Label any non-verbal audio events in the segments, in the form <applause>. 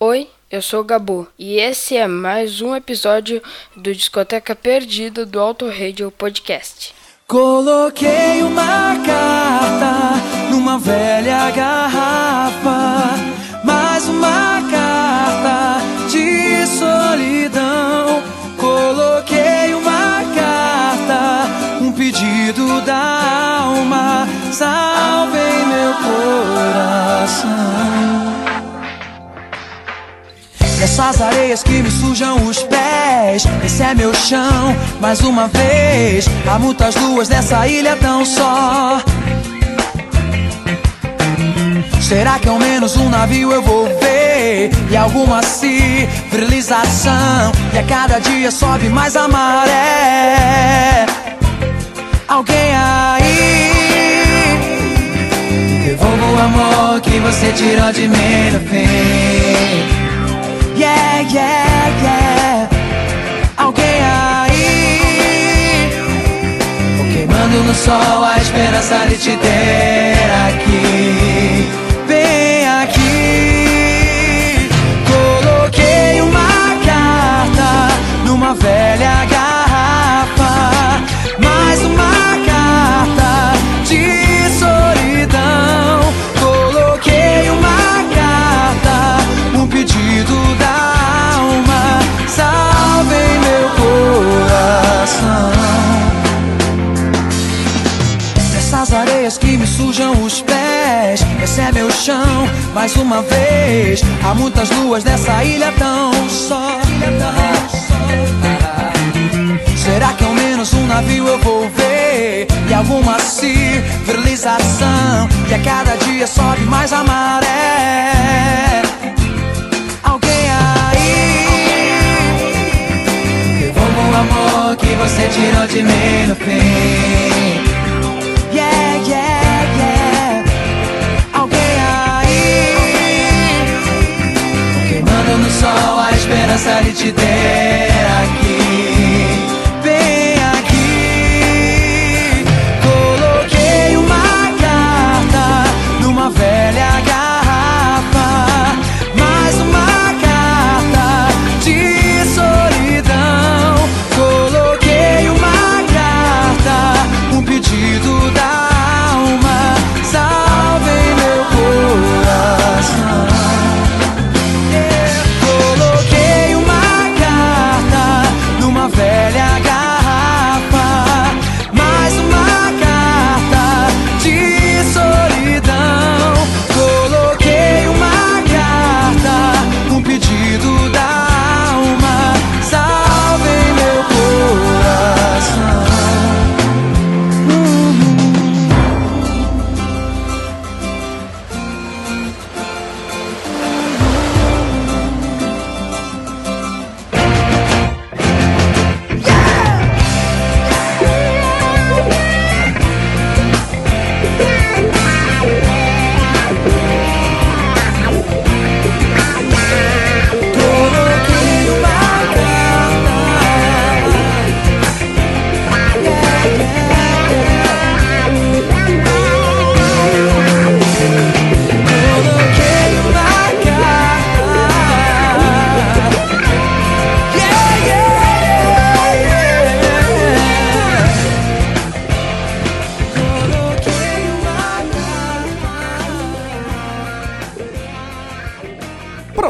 Oi, eu sou o Gabu e esse é mais um episódio do Discoteca Perdida do Auto Radio Podcast. Coloquei uma carta numa velha garrafa, Nessas areias que me sujam os pés. Esse é meu chão, mais uma vez. Há muitas luas nessa ilha tão só. Será que ao menos um navio eu vou ver? E alguma civilização? E a cada dia sobe mais a maré. Alguém aí? Devolva o amor que você tirou de mim no fim yeah, yeah. Alguém aí queimando no sol a esperança de te ter aqui. Esse é meu chão, mais uma vez. Há muitas luas nessa ilha tão só. Será que ao menos um navio eu vou ver? E alguma civilização E a cada dia sobe mais a maré? Alguém aí? Devolva o amor que você tirou de mim no fim esperança de te ter aqui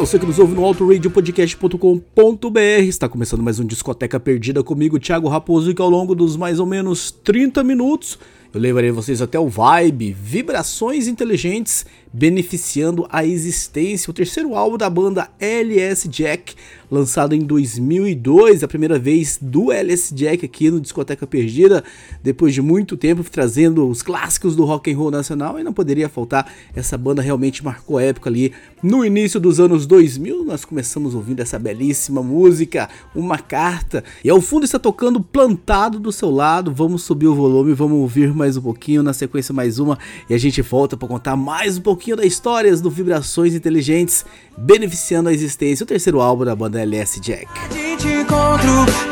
você que nos ouve no autoradiopodcast.com.br, está começando mais um Discoteca Perdida comigo, Thiago Raposo, e que ao longo dos mais ou menos 30 minutos eu levarei vocês até o Vibe, Vibrações Inteligentes, beneficiando a existência, o terceiro álbum da banda LS Jack, lançado em 2002, a primeira vez do LS Jack aqui no Discoteca Perdida, depois de muito tempo trazendo os clássicos do rock and roll nacional, e não poderia faltar, essa banda realmente marcou época ali no início dos anos 2000, nós começamos ouvindo essa belíssima música, uma carta, e ao fundo está tocando Plantado do seu lado, vamos subir o volume, vamos ouvir mais um pouquinho, na sequência mais uma, e a gente volta para contar mais um pouquinho das histórias do Vibrações Inteligentes, beneficiando a existência, o terceiro álbum da banda LS Jack.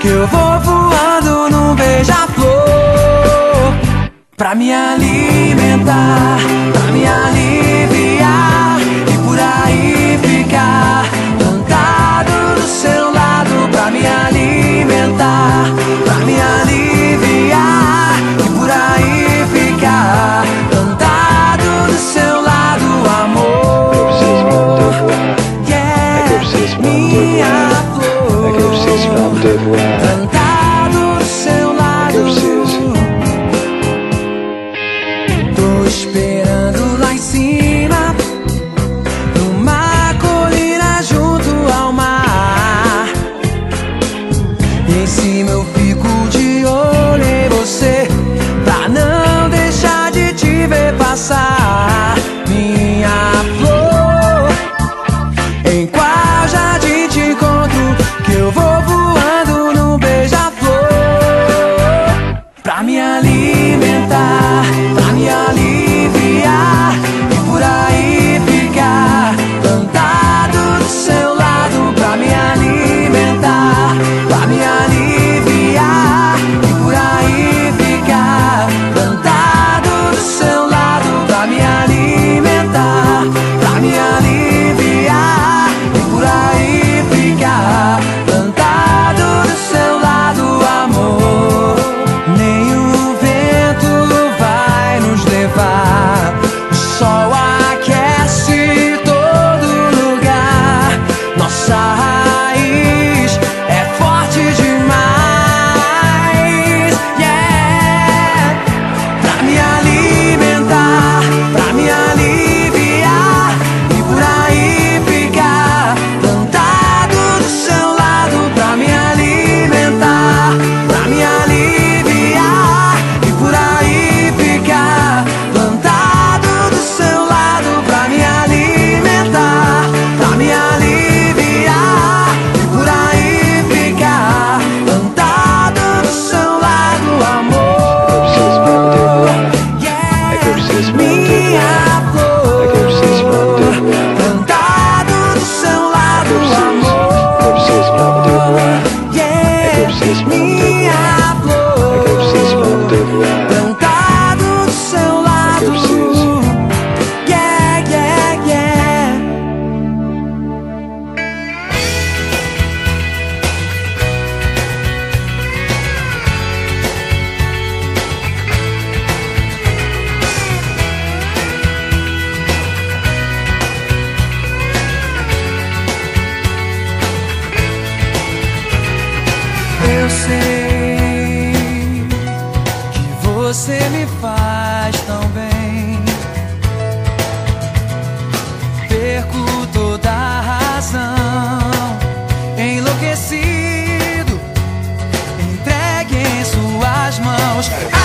que eu vou voando num beija-flor Pra me alimentar, pra me aliviar você no do seu lado. Que eu preciso. Tô esperando. much.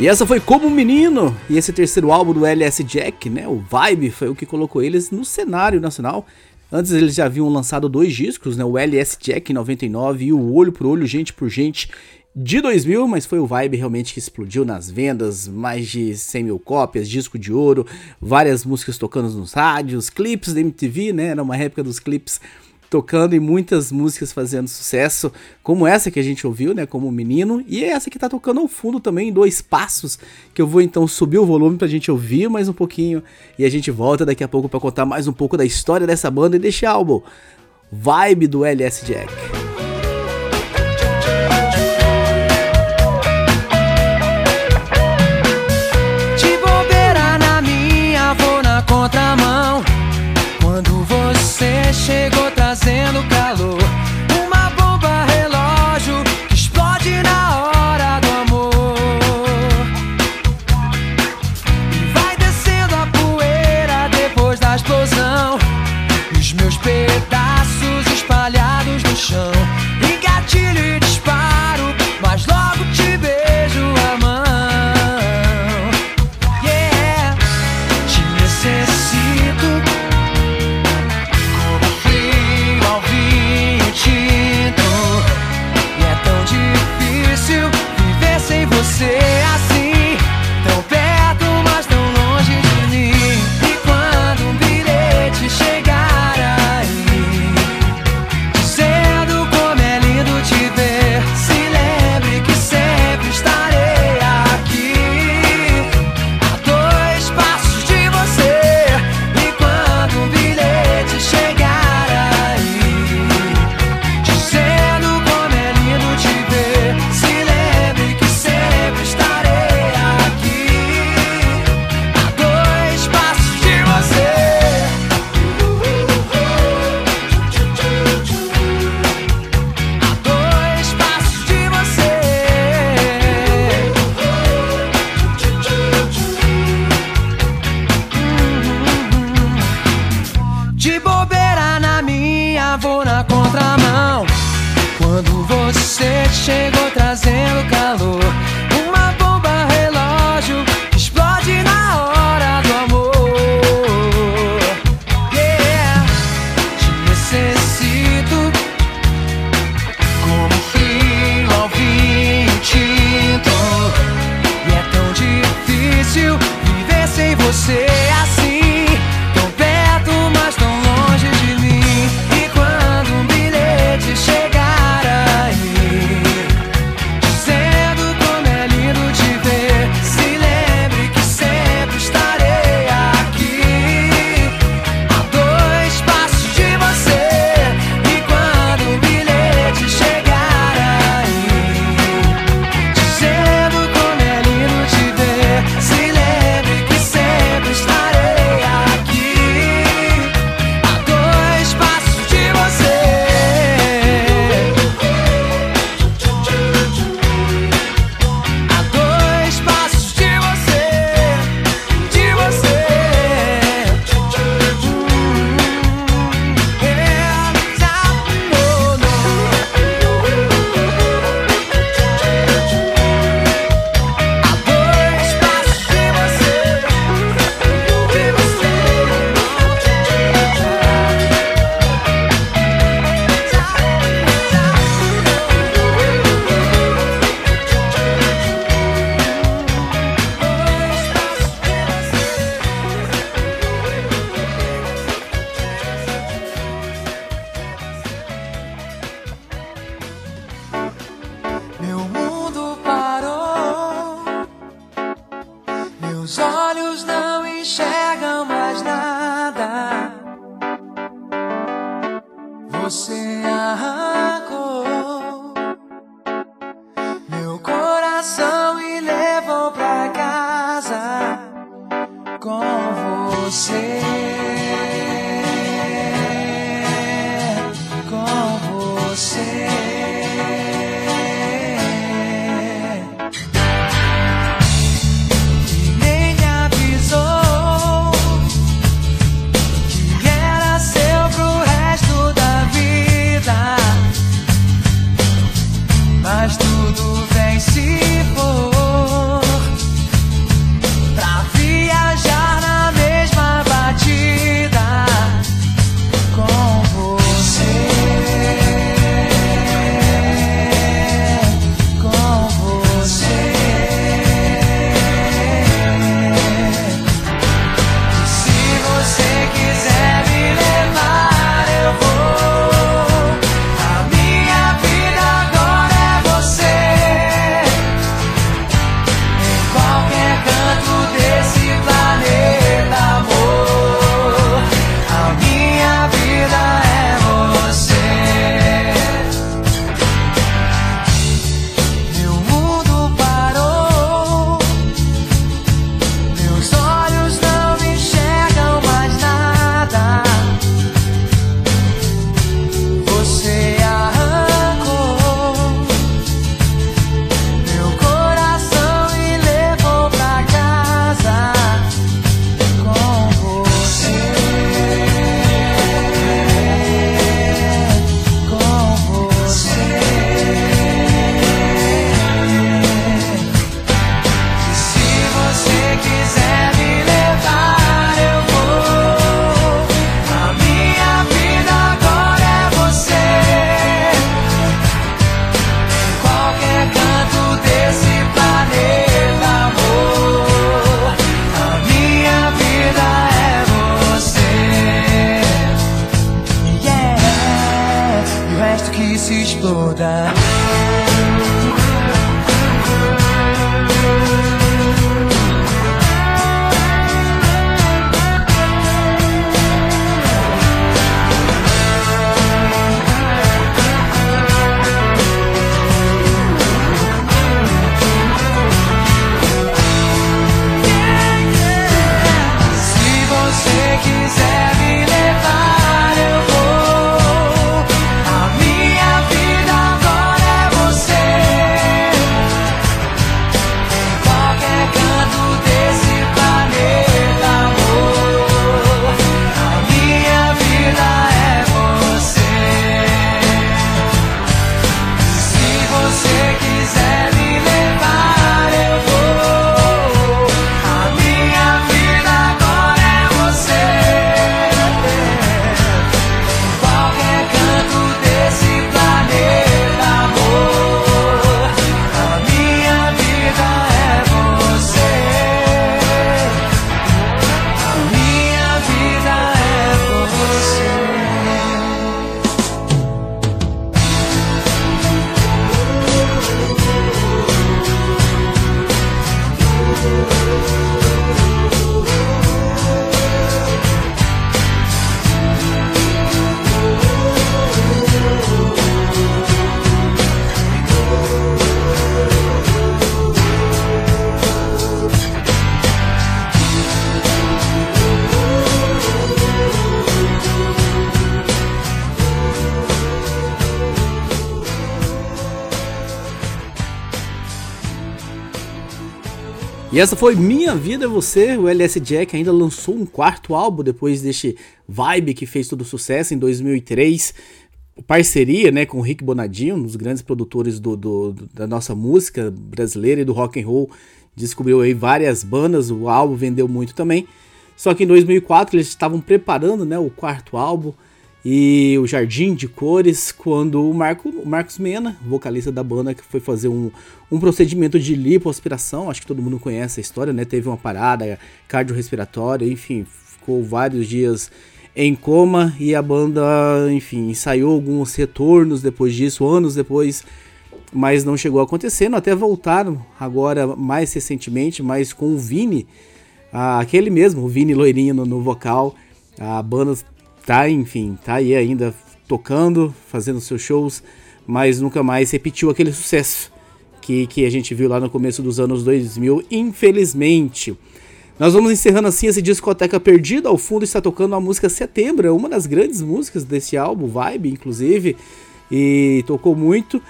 E essa foi Como um Menino, e esse terceiro álbum do LS Jack, né, o Vibe, foi o que colocou eles no cenário nacional. Antes eles já haviam lançado dois discos, né, o LS Jack em 99 e o Olho por Olho, Gente por Gente de 2000, mas foi o Vibe realmente que explodiu nas vendas, mais de 100 mil cópias, disco de ouro, várias músicas tocando nos rádios, clipes da MTV, né, era uma época dos clipes tocando e muitas músicas fazendo sucesso, como essa que a gente ouviu, né, como menino, e essa que tá tocando ao fundo também em dois passos, que eu vou então subir o volume pra gente ouvir mais um pouquinho e a gente volta daqui a pouco para contar mais um pouco da história dessa banda e desse álbum. Vibe do LS Jack. Contramão. Quando você chegou trazendo calor, resto que se E essa foi Minha Vida é Você. O LS Jack ainda lançou um quarto álbum depois deste Vibe que fez todo sucesso em 2003. Parceria né, com o Rick Bonadinho, um dos grandes produtores do, do, da nossa música brasileira e do rock and roll. Descobriu aí várias bandas, o álbum vendeu muito também. Só que em 2004 eles estavam preparando né, o quarto álbum e o Jardim de Cores, quando o, Marco, o Marcos Mena, vocalista da banda, que foi fazer um, um procedimento de lipoaspiração, acho que todo mundo conhece a história, né? Teve uma parada cardiorrespiratória, enfim, ficou vários dias em coma e a banda, enfim, ensaiou alguns retornos depois disso, anos depois, mas não chegou acontecendo, até voltaram agora mais recentemente, mas com o Vini, ah, aquele mesmo, o Vini loirinho no, no vocal, a banda tá, enfim, tá aí ainda tocando, fazendo seus shows, mas nunca mais repetiu aquele sucesso que, que a gente viu lá no começo dos anos 2000, infelizmente. Nós vamos encerrando assim esse discoteca perdida. Ao fundo está tocando a música Setembro, é uma das grandes músicas desse álbum, Vibe, inclusive, e tocou muito.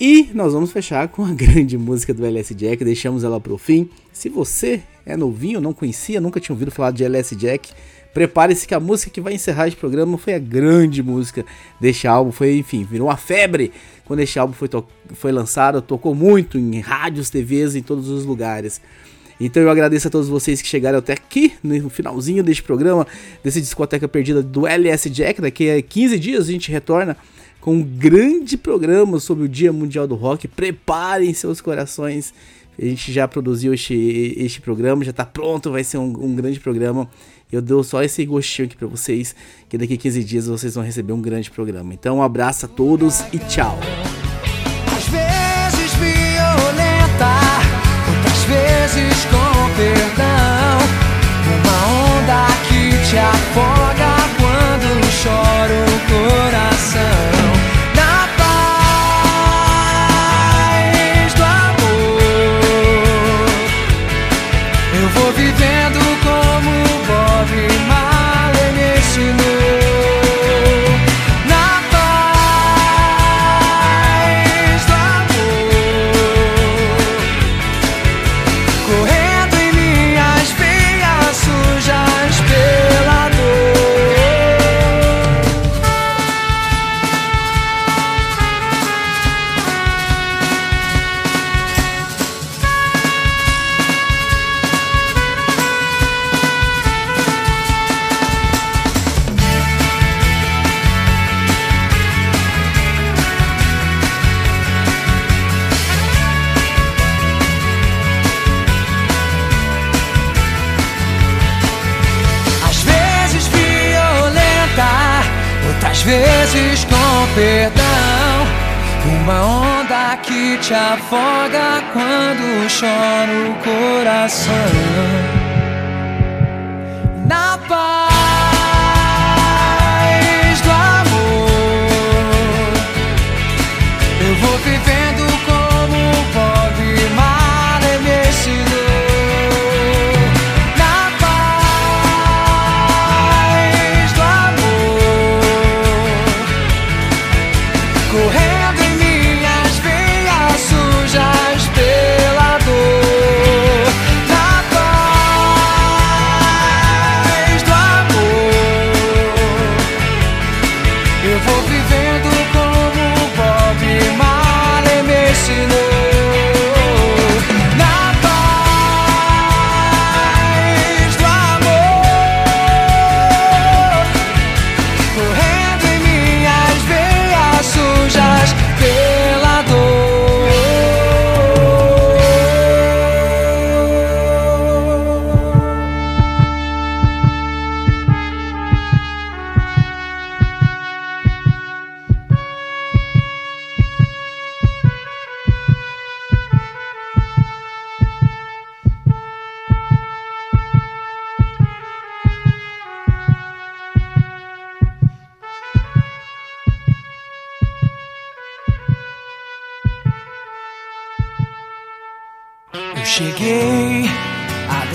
E nós vamos fechar com a <laughs> grande música do LS Jack, deixamos ela para o fim. Se você é novinho, não conhecia, nunca tinha ouvido falar de LS Jack, Prepare-se que a música que vai encerrar este programa foi a grande música deste álbum. Foi, enfim, virou uma febre quando este álbum foi, foi lançado. Tocou muito em rádios, TVs, em todos os lugares. Então eu agradeço a todos vocês que chegaram até aqui no finalzinho deste programa, desse discoteca perdida do LS Jack. Daqui a 15 dias a gente retorna com um grande programa sobre o Dia Mundial do Rock. Preparem seus corações. A gente já produziu este, este programa, já está pronto, vai ser um, um grande programa. Eu dou só esse gostinho aqui para vocês, que daqui a 15 dias vocês vão receber um grande programa. Então, um abraço a todos e tchau. Às vezes violenta, outras vezes com perdão. Uma onda que te afoga quando chora o. afoga quando chora o coração.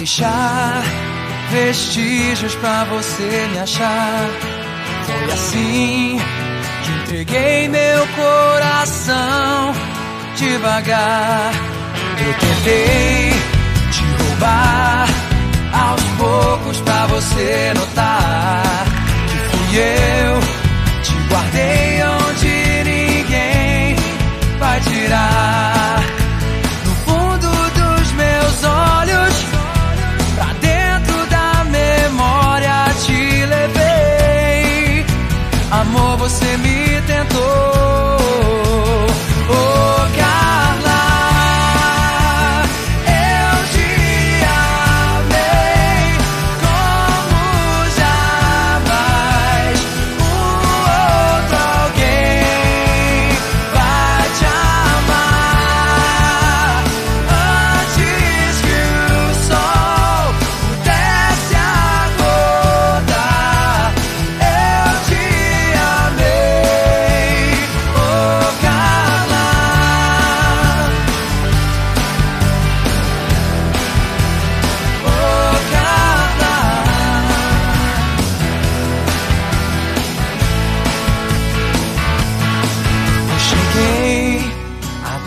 deixar vestígios pra você me achar. Foi assim que entreguei meu coração devagar. Eu tentei te roubar aos poucos pra você notar que fui eu. Te guardei onde ninguém vai tirar.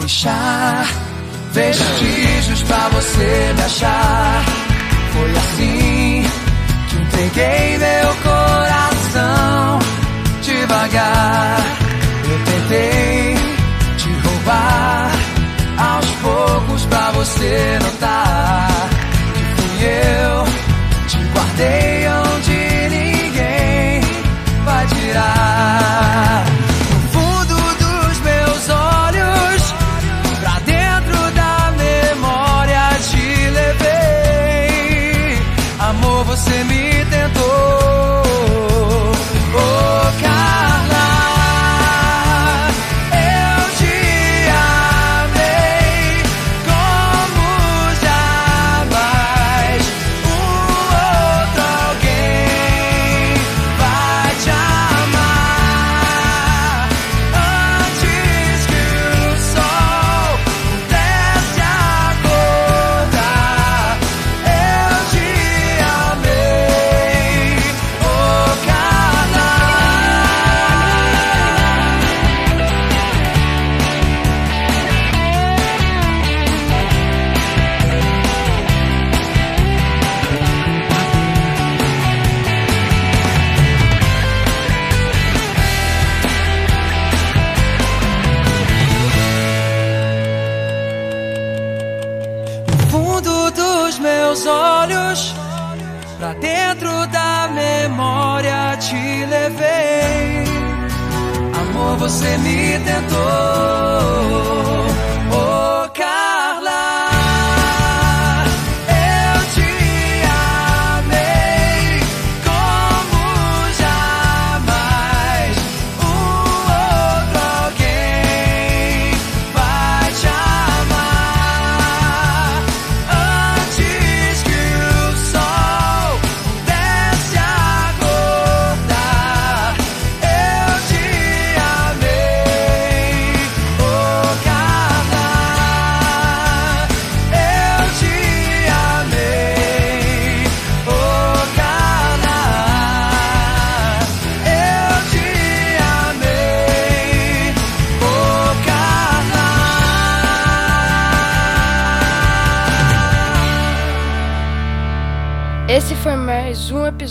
deixar vestígios pra você me achar. Foi assim que entreguei meu coração devagar. Eu tentei te roubar aos poucos pra você notar.